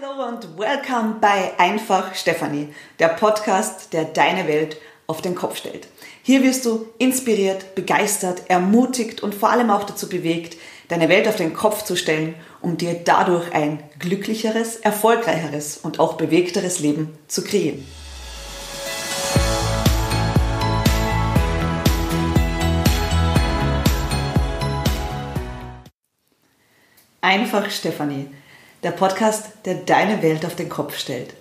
Hallo und welcome bei Einfach Stefanie, der Podcast, der deine Welt auf den Kopf stellt. Hier wirst du inspiriert, begeistert, ermutigt und vor allem auch dazu bewegt, deine Welt auf den Kopf zu stellen, um dir dadurch ein glücklicheres, erfolgreicheres und auch bewegteres Leben zu kreieren. Einfach Stefanie der Podcast, der deine Welt auf den Kopf stellt.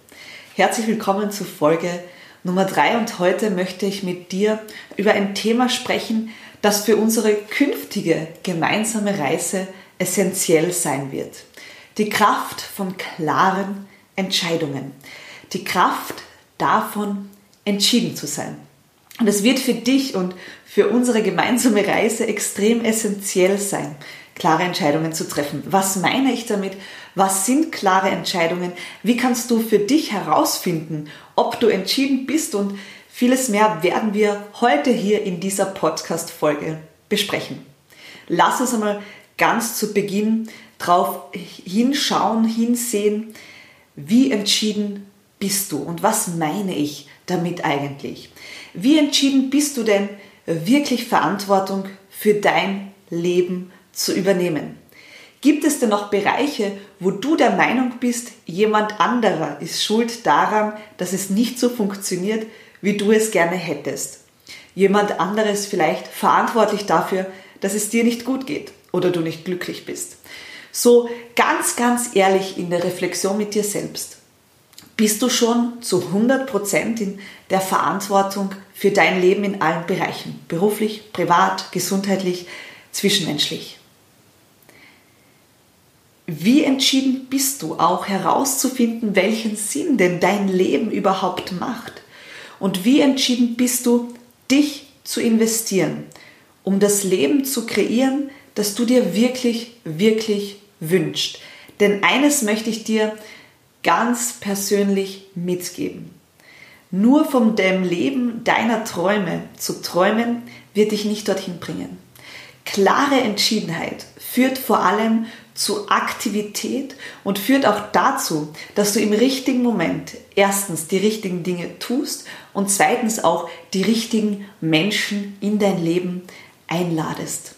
Herzlich willkommen zu Folge Nummer drei und heute möchte ich mit dir über ein Thema sprechen, das für unsere künftige gemeinsame Reise essentiell sein wird. Die Kraft von klaren Entscheidungen. Die Kraft davon, entschieden zu sein. Und es wird für dich und für unsere gemeinsame Reise extrem essentiell sein, klare Entscheidungen zu treffen. Was meine ich damit? Was sind klare Entscheidungen? Wie kannst du für dich herausfinden, ob du entschieden bist? Und vieles mehr werden wir heute hier in dieser Podcast-Folge besprechen. Lass uns einmal ganz zu Beginn drauf hinschauen, hinsehen, wie entschieden bist du und was meine ich damit eigentlich? Wie entschieden bist du denn wirklich Verantwortung für dein Leben zu übernehmen. Gibt es denn noch Bereiche, wo du der Meinung bist, jemand anderer ist schuld daran, dass es nicht so funktioniert, wie du es gerne hättest? Jemand anderes vielleicht verantwortlich dafür, dass es dir nicht gut geht oder du nicht glücklich bist. So ganz, ganz ehrlich in der Reflexion mit dir selbst. Bist du schon zu 100% in der Verantwortung für dein Leben in allen Bereichen? Beruflich, privat, gesundheitlich, zwischenmenschlich? Wie entschieden bist du auch herauszufinden, welchen Sinn denn dein Leben überhaupt macht? Und wie entschieden bist du, dich zu investieren, um das Leben zu kreieren, das du dir wirklich, wirklich wünschst? Denn eines möchte ich dir ganz persönlich mitgeben. Nur von dem Leben deiner Träume zu träumen, wird dich nicht dorthin bringen. Klare Entschiedenheit führt vor allem zu Aktivität und führt auch dazu, dass du im richtigen Moment erstens die richtigen Dinge tust und zweitens auch die richtigen Menschen in dein Leben einladest.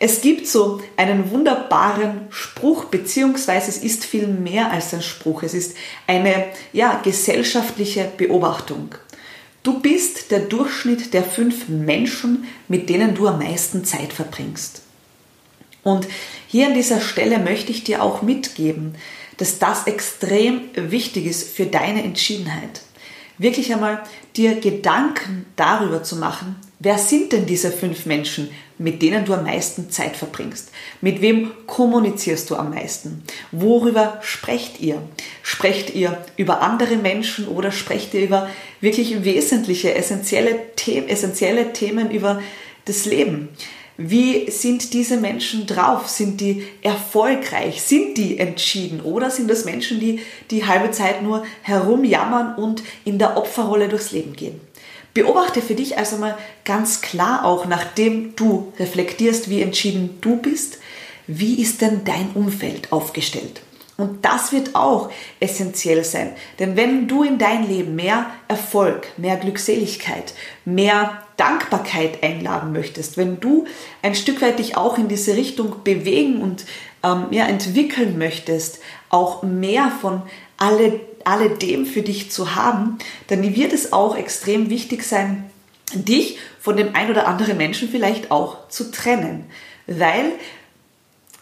Es gibt so einen wunderbaren Spruch, beziehungsweise es ist viel mehr als ein Spruch. Es ist eine ja, gesellschaftliche Beobachtung. Du bist der Durchschnitt der fünf Menschen, mit denen du am meisten Zeit verbringst. Und hier an dieser Stelle möchte ich dir auch mitgeben, dass das extrem wichtig ist für deine Entschiedenheit. Wirklich einmal dir Gedanken darüber zu machen, wer sind denn diese fünf Menschen, mit denen du am meisten Zeit verbringst? Mit wem kommunizierst du am meisten? Worüber sprecht ihr? Sprecht ihr über andere Menschen oder sprecht ihr über wirklich wesentliche, essentielle, The essentielle Themen über das Leben? Wie sind diese Menschen drauf? Sind die erfolgreich? Sind die entschieden? Oder sind das Menschen, die die halbe Zeit nur herumjammern und in der Opferrolle durchs Leben gehen? Beobachte für dich also mal ganz klar auch, nachdem du reflektierst, wie entschieden du bist, wie ist denn dein Umfeld aufgestellt? Und das wird auch essentiell sein. Denn wenn du in dein Leben mehr Erfolg, mehr Glückseligkeit, mehr Dankbarkeit einladen möchtest, wenn du ein Stück weit dich auch in diese Richtung bewegen und ähm, ja, entwickeln möchtest, auch mehr von alle, alledem für dich zu haben, dann wird es auch extrem wichtig sein, dich von dem ein oder anderen Menschen vielleicht auch zu trennen. Weil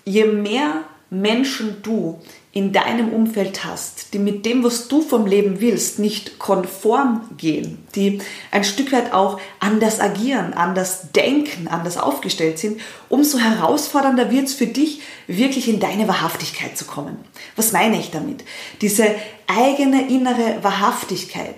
je mehr Menschen du in deinem Umfeld hast, die mit dem, was du vom Leben willst, nicht konform gehen, die ein Stück weit auch anders agieren, anders denken, anders aufgestellt sind, umso herausfordernder wird es für dich, wirklich in deine Wahrhaftigkeit zu kommen. Was meine ich damit? Diese eigene innere Wahrhaftigkeit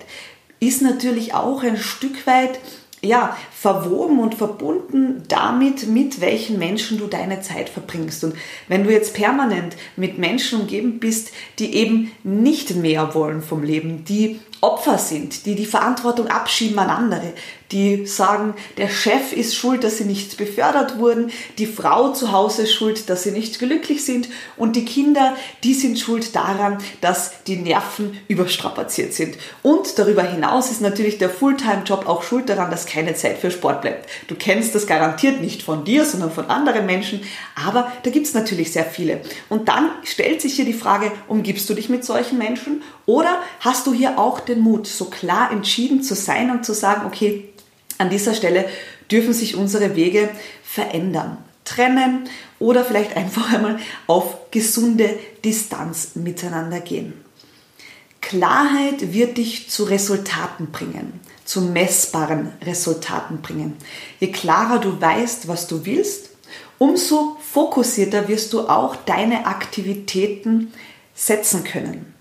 ist natürlich auch ein Stück weit ja, verwoben und verbunden damit, mit welchen Menschen du deine Zeit verbringst. Und wenn du jetzt permanent mit Menschen umgeben bist, die eben nicht mehr wollen vom Leben, die Opfer sind, die die Verantwortung abschieben an andere, die sagen, der Chef ist schuld, dass sie nicht befördert wurden, die Frau zu Hause ist schuld, dass sie nicht glücklich sind und die Kinder, die sind schuld daran, dass die Nerven überstrapaziert sind. Und darüber hinaus ist natürlich der Fulltime-Job auch schuld daran, dass keine Zeit für Sport bleibt. Du kennst das garantiert nicht von dir, sondern von anderen Menschen, aber da gibt es natürlich sehr viele. Und dann stellt sich hier die Frage, umgibst du dich mit solchen Menschen oder hast du hier auch den Mut, so klar entschieden zu sein und zu sagen, okay, an dieser Stelle dürfen sich unsere Wege verändern, trennen oder vielleicht einfach einmal auf gesunde Distanz miteinander gehen. Klarheit wird dich zu Resultaten bringen, zu messbaren Resultaten bringen. Je klarer du weißt, was du willst, umso fokussierter wirst du auch deine Aktivitäten setzen können.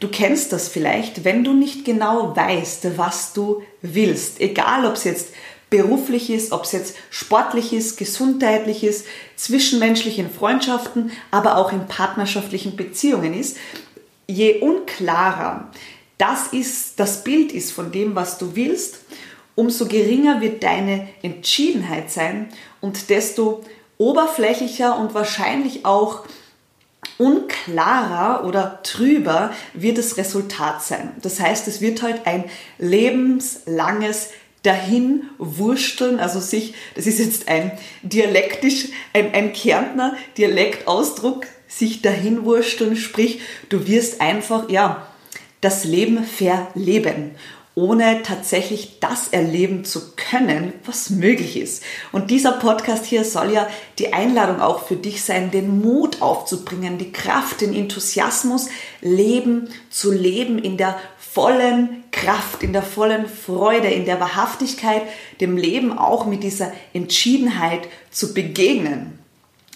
Du kennst das vielleicht, wenn du nicht genau weißt, was du willst. Egal, ob es jetzt beruflich ist, ob es jetzt sportlich ist, gesundheitlich ist, zwischenmenschlichen Freundschaften, aber auch in partnerschaftlichen Beziehungen ist. Je unklarer das ist, das Bild ist von dem, was du willst, umso geringer wird deine Entschiedenheit sein und desto oberflächlicher und wahrscheinlich auch unklarer oder trüber wird das Resultat sein. Das heißt, es wird halt ein lebenslanges Dahinwursteln, also sich, das ist jetzt ein dialektisch, ein, ein Kärntner Dialektausdruck, sich dahinwursteln, sprich, du wirst einfach, ja, das Leben verleben ohne tatsächlich das erleben zu können, was möglich ist. Und dieser Podcast hier soll ja die Einladung auch für dich sein, den Mut aufzubringen, die Kraft, den Enthusiasmus, Leben zu leben in der vollen Kraft, in der vollen Freude, in der Wahrhaftigkeit, dem Leben auch mit dieser Entschiedenheit zu begegnen.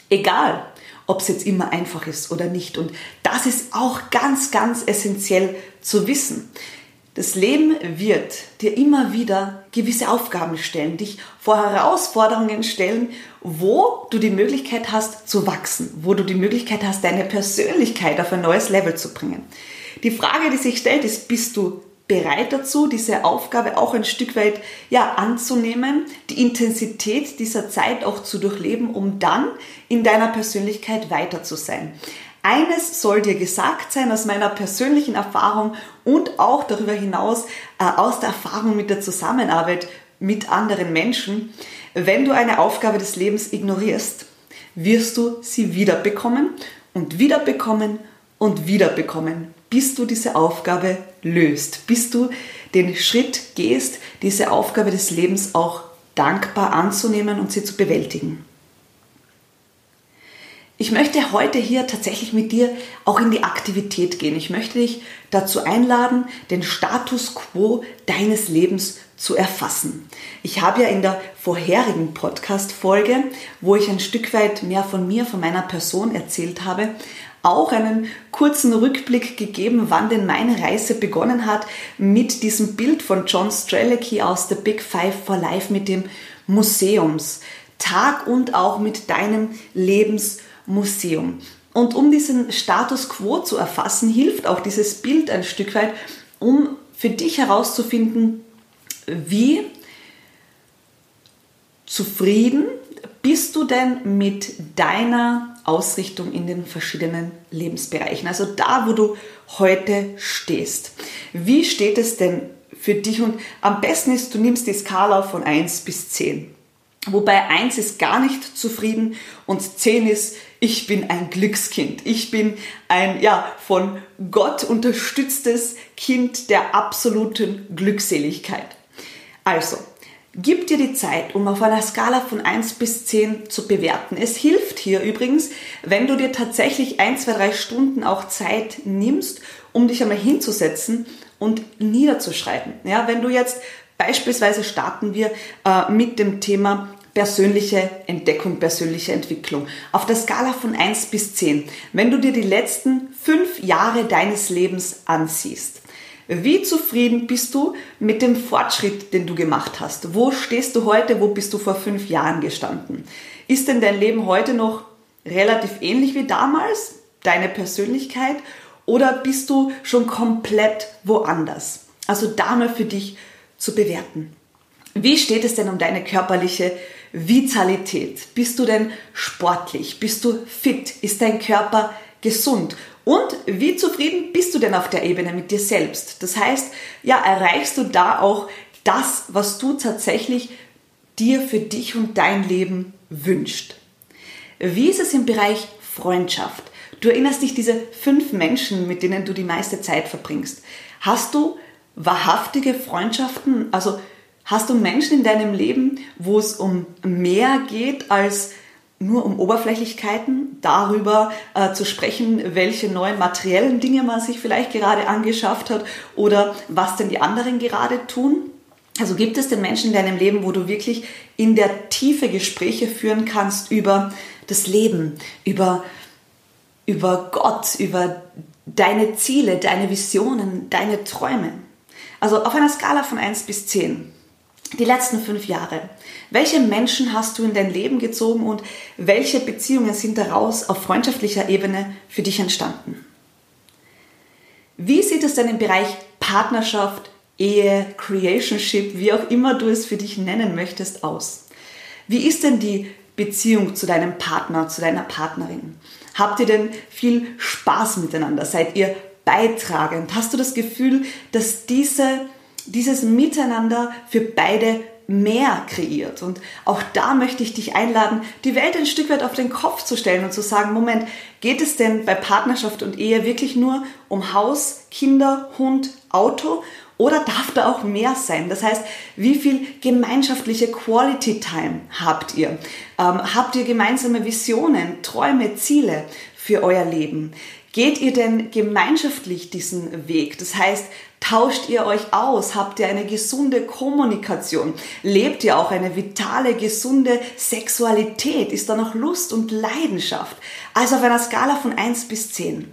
Egal, ob es jetzt immer einfach ist oder nicht. Und das ist auch ganz, ganz essentiell zu wissen. Das Leben wird dir immer wieder gewisse Aufgaben stellen, dich vor Herausforderungen stellen, wo du die Möglichkeit hast zu wachsen, wo du die Möglichkeit hast, deine Persönlichkeit auf ein neues Level zu bringen. Die Frage, die sich stellt, ist, bist du bereit dazu, diese Aufgabe auch ein Stück weit ja, anzunehmen, die Intensität dieser Zeit auch zu durchleben, um dann in deiner Persönlichkeit weiter zu sein. Eines soll dir gesagt sein aus meiner persönlichen Erfahrung und auch darüber hinaus äh, aus der Erfahrung mit der Zusammenarbeit mit anderen Menschen. Wenn du eine Aufgabe des Lebens ignorierst, wirst du sie wiederbekommen und wiederbekommen und wiederbekommen, bis du diese Aufgabe löst, bis du den Schritt gehst, diese Aufgabe des Lebens auch dankbar anzunehmen und sie zu bewältigen. Ich möchte heute hier tatsächlich mit dir auch in die Aktivität gehen. Ich möchte dich dazu einladen, den Status quo deines Lebens zu erfassen. Ich habe ja in der vorherigen Podcast-Folge, wo ich ein Stück weit mehr von mir, von meiner Person erzählt habe, auch einen kurzen Rückblick gegeben, wann denn meine Reise begonnen hat mit diesem Bild von John Strelicky aus The Big Five for Life mit dem Museumstag und auch mit deinem Lebens Museum. Und um diesen Status quo zu erfassen, hilft auch dieses Bild ein Stück weit, um für dich herauszufinden, wie zufrieden bist du denn mit deiner Ausrichtung in den verschiedenen Lebensbereichen? Also da, wo du heute stehst. Wie steht es denn für dich? Und am besten ist, du nimmst die Skala von 1 bis 10. Wobei 1 ist gar nicht zufrieden und 10 ist, ich bin ein Glückskind. Ich bin ein, ja, von Gott unterstütztes Kind der absoluten Glückseligkeit. Also, gib dir die Zeit, um auf einer Skala von 1 bis 10 zu bewerten. Es hilft hier übrigens, wenn du dir tatsächlich 1, 2, 3 Stunden auch Zeit nimmst, um dich einmal hinzusetzen und niederzuschreiben. Ja, wenn du jetzt Beispielsweise starten wir äh, mit dem Thema persönliche Entdeckung, persönliche Entwicklung. Auf der Skala von 1 bis 10. Wenn du dir die letzten fünf Jahre deines Lebens ansiehst, wie zufrieden bist du mit dem Fortschritt, den du gemacht hast? Wo stehst du heute? Wo bist du vor fünf Jahren gestanden? Ist denn dein Leben heute noch relativ ähnlich wie damals? Deine Persönlichkeit? Oder bist du schon komplett woanders? Also da mal für dich zu bewerten. Wie steht es denn um deine körperliche Vitalität? Bist du denn sportlich? Bist du fit? Ist dein Körper gesund? Und wie zufrieden bist du denn auf der Ebene mit dir selbst? Das heißt, ja, erreichst du da auch das, was du tatsächlich dir für dich und dein Leben wünscht? Wie ist es im Bereich Freundschaft? Du erinnerst dich diese fünf Menschen, mit denen du die meiste Zeit verbringst. Hast du wahrhaftige Freundschaften? Also hast du Menschen in deinem Leben, wo es um mehr geht als nur um Oberflächlichkeiten, darüber äh, zu sprechen, welche neuen materiellen Dinge man sich vielleicht gerade angeschafft hat oder was denn die anderen gerade tun. Also gibt es denn Menschen in deinem Leben, wo du wirklich in der Tiefe Gespräche führen kannst über das Leben, über, über Gott, über deine Ziele, deine Visionen, deine Träume. Also auf einer Skala von 1 bis 10. Die letzten fünf Jahre. Welche Menschen hast du in dein Leben gezogen und welche Beziehungen sind daraus auf freundschaftlicher Ebene für dich entstanden? Wie sieht es denn im Bereich Partnerschaft, Ehe, Creationship, wie auch immer du es für dich nennen möchtest, aus? Wie ist denn die Beziehung zu deinem Partner, zu deiner Partnerin? Habt ihr denn viel Spaß miteinander? Seid ihr beitragend? Hast du das Gefühl, dass diese, dieses Miteinander für beide mehr kreiert. Und auch da möchte ich dich einladen, die Welt ein Stück weit auf den Kopf zu stellen und zu sagen, Moment, geht es denn bei Partnerschaft und Ehe wirklich nur um Haus, Kinder, Hund, Auto? Oder darf da auch mehr sein? Das heißt, wie viel gemeinschaftliche Quality Time habt ihr? Ähm, habt ihr gemeinsame Visionen, Träume, Ziele für euer Leben? Geht ihr denn gemeinschaftlich diesen Weg? Das heißt, tauscht ihr euch aus? Habt ihr eine gesunde Kommunikation? Lebt ihr auch eine vitale, gesunde Sexualität? Ist da noch Lust und Leidenschaft? Also auf einer Skala von 1 bis 10.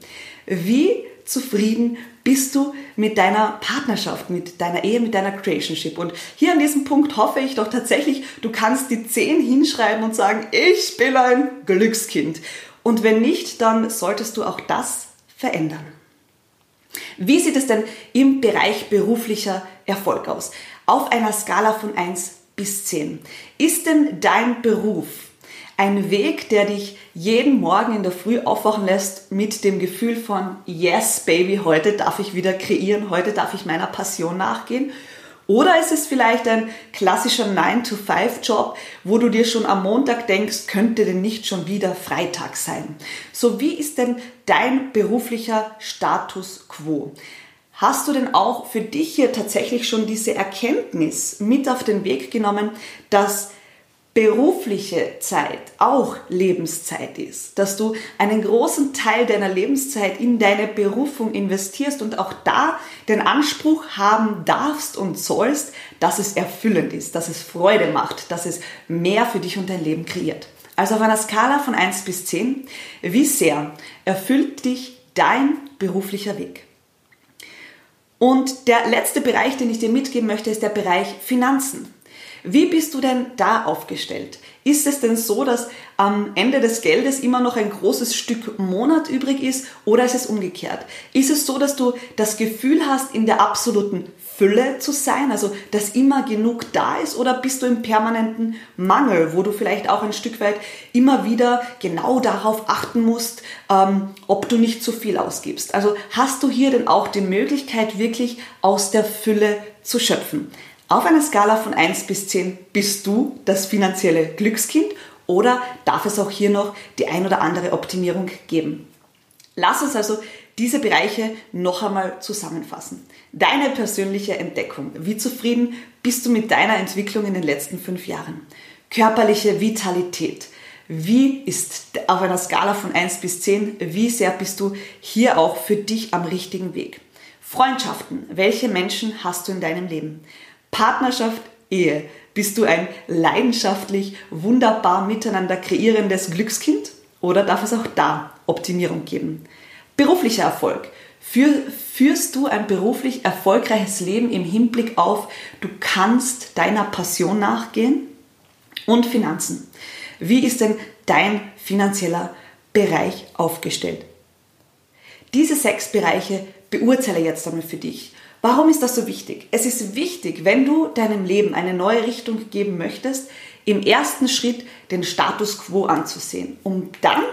Wie zufrieden bist du mit deiner Partnerschaft, mit deiner Ehe, mit deiner Creationship. Und hier an diesem Punkt hoffe ich doch tatsächlich, du kannst die 10 hinschreiben und sagen, ich bin ein Glückskind. Und wenn nicht, dann solltest du auch das verändern. Wie sieht es denn im Bereich beruflicher Erfolg aus? Auf einer Skala von 1 bis 10. Ist denn dein Beruf ein Weg, der dich jeden Morgen in der Früh aufwachen lässt mit dem Gefühl von, yes, baby, heute darf ich wieder kreieren, heute darf ich meiner Passion nachgehen? Oder ist es vielleicht ein klassischer 9-to-5-Job, wo du dir schon am Montag denkst, könnte denn nicht schon wieder Freitag sein? So, wie ist denn dein beruflicher Status quo? Hast du denn auch für dich hier tatsächlich schon diese Erkenntnis mit auf den Weg genommen, dass berufliche Zeit auch Lebenszeit ist, dass du einen großen Teil deiner Lebenszeit in deine Berufung investierst und auch da den Anspruch haben darfst und sollst, dass es erfüllend ist, dass es Freude macht, dass es mehr für dich und dein Leben kreiert. Also auf einer Skala von 1 bis 10, wie sehr erfüllt dich dein beruflicher Weg? Und der letzte Bereich, den ich dir mitgeben möchte, ist der Bereich Finanzen. Wie bist du denn da aufgestellt? Ist es denn so, dass am Ende des Geldes immer noch ein großes Stück Monat übrig ist oder ist es umgekehrt? Ist es so, dass du das Gefühl hast, in der absoluten Fülle zu sein, also dass immer genug da ist oder bist du im permanenten Mangel, wo du vielleicht auch ein Stück weit immer wieder genau darauf achten musst, ähm, ob du nicht zu viel ausgibst? Also hast du hier denn auch die Möglichkeit, wirklich aus der Fülle zu schöpfen? Auf einer Skala von 1 bis 10 bist du das finanzielle Glückskind oder darf es auch hier noch die ein oder andere Optimierung geben? Lass uns also diese Bereiche noch einmal zusammenfassen. Deine persönliche Entdeckung. Wie zufrieden bist du mit deiner Entwicklung in den letzten fünf Jahren? Körperliche Vitalität. Wie ist auf einer Skala von 1 bis 10, wie sehr bist du hier auch für dich am richtigen Weg? Freundschaften. Welche Menschen hast du in deinem Leben? Partnerschaft, Ehe. Bist du ein leidenschaftlich, wunderbar miteinander kreierendes Glückskind oder darf es auch da Optimierung geben? Beruflicher Erfolg. Für, führst du ein beruflich erfolgreiches Leben im Hinblick auf, du kannst deiner Passion nachgehen? Und Finanzen. Wie ist denn dein finanzieller Bereich aufgestellt? Diese sechs Bereiche beurteile jetzt einmal für dich. Warum ist das so wichtig? Es ist wichtig, wenn du deinem Leben eine neue Richtung geben möchtest, im ersten Schritt den Status quo anzusehen, um dann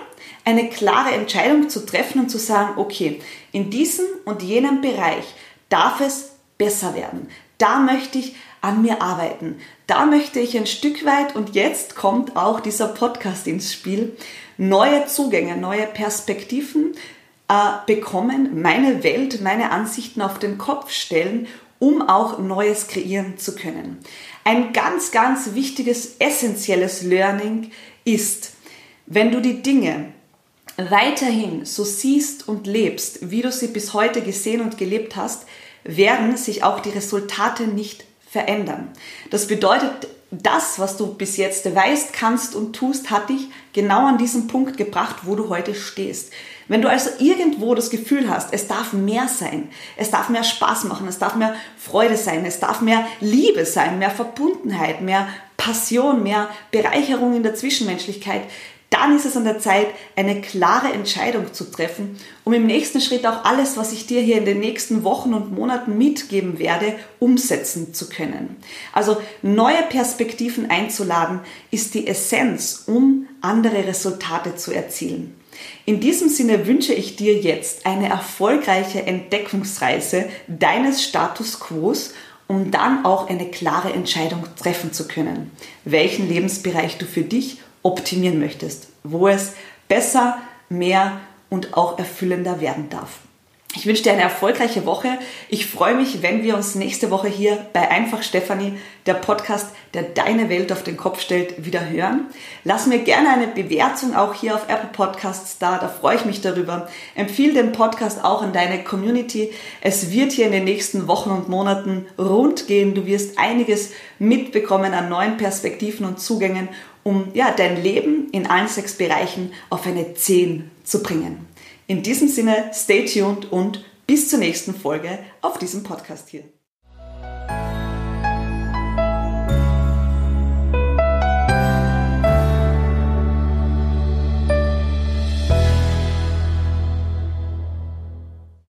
eine klare Entscheidung zu treffen und zu sagen, okay, in diesem und jenem Bereich darf es besser werden. Da möchte ich an mir arbeiten. Da möchte ich ein Stück weit, und jetzt kommt auch dieser Podcast ins Spiel, neue Zugänge, neue Perspektiven bekommen, meine Welt, meine Ansichten auf den Kopf stellen, um auch Neues kreieren zu können. Ein ganz, ganz wichtiges, essentielles Learning ist, wenn du die Dinge weiterhin so siehst und lebst, wie du sie bis heute gesehen und gelebt hast, werden sich auch die Resultate nicht verändern. Das bedeutet, das, was du bis jetzt weißt, kannst und tust, hat dich genau an diesen Punkt gebracht, wo du heute stehst. Wenn du also irgendwo das Gefühl hast, es darf mehr sein, es darf mehr Spaß machen, es darf mehr Freude sein, es darf mehr Liebe sein, mehr Verbundenheit, mehr Passion, mehr Bereicherung in der Zwischenmenschlichkeit, dann ist es an der Zeit, eine klare Entscheidung zu treffen, um im nächsten Schritt auch alles, was ich dir hier in den nächsten Wochen und Monaten mitgeben werde, umsetzen zu können. Also neue Perspektiven einzuladen, ist die Essenz, um andere Resultate zu erzielen. In diesem Sinne wünsche ich dir jetzt eine erfolgreiche Entdeckungsreise deines Status quo, um dann auch eine klare Entscheidung treffen zu können, welchen Lebensbereich du für dich optimieren möchtest, wo es besser, mehr und auch erfüllender werden darf. Ich wünsche dir eine erfolgreiche Woche. Ich freue mich, wenn wir uns nächste Woche hier bei Einfach Stefanie, der Podcast, der deine Welt auf den Kopf stellt, wieder hören. Lass mir gerne eine Bewertung auch hier auf Apple Podcasts da, da freue ich mich darüber. Empfehle den Podcast auch in deine Community. Es wird hier in den nächsten Wochen und Monaten rund gehen. Du wirst einiges mitbekommen an neuen Perspektiven und Zugängen um ja, dein Leben in allen sechs Bereichen auf eine 10 zu bringen. In diesem Sinne, stay tuned und bis zur nächsten Folge auf diesem Podcast hier.